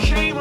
came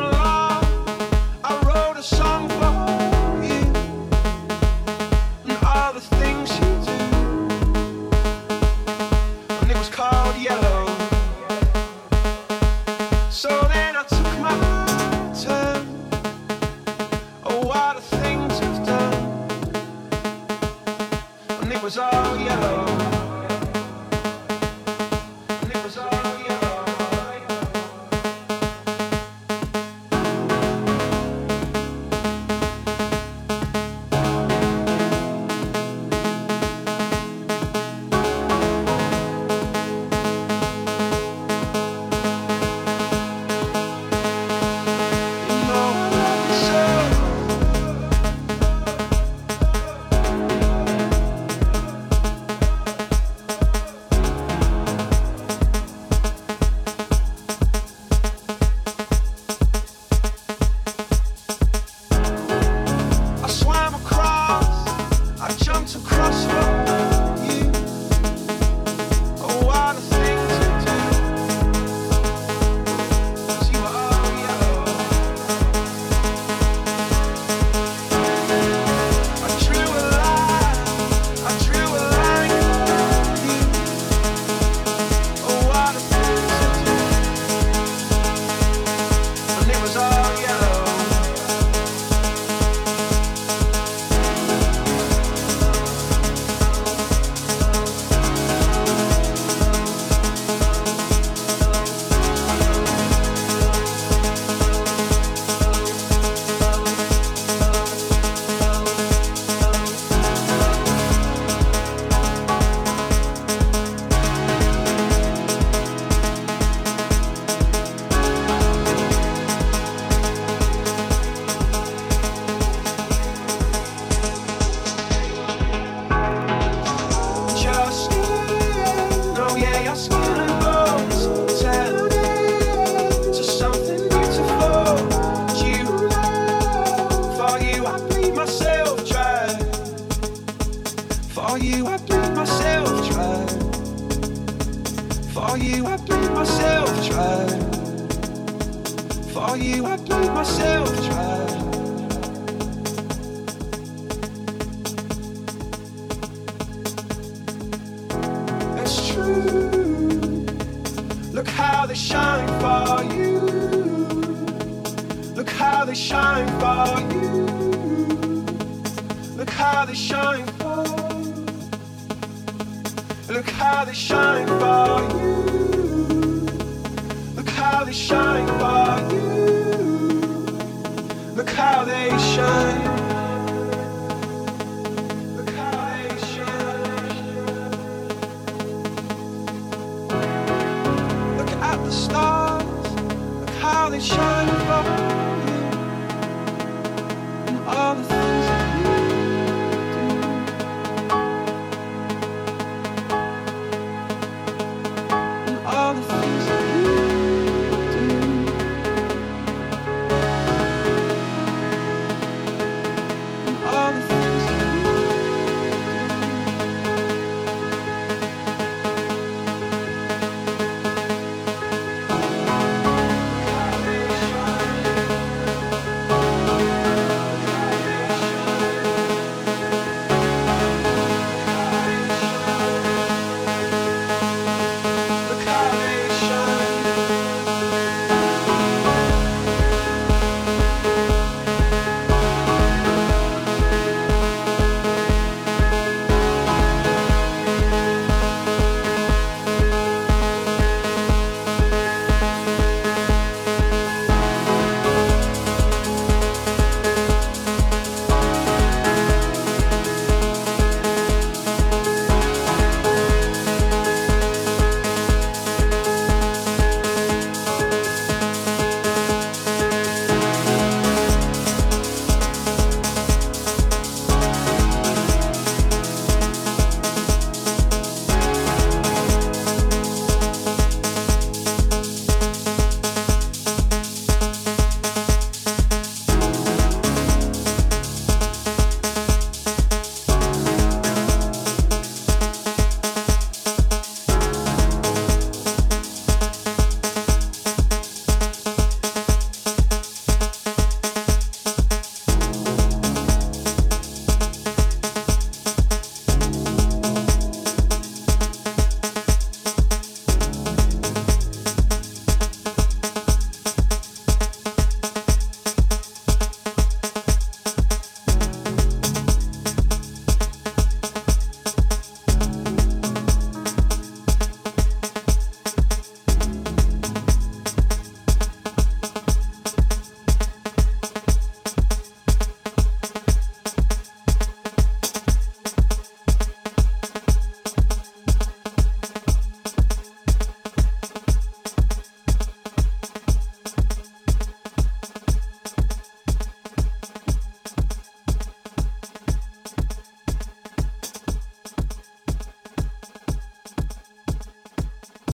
how they shine.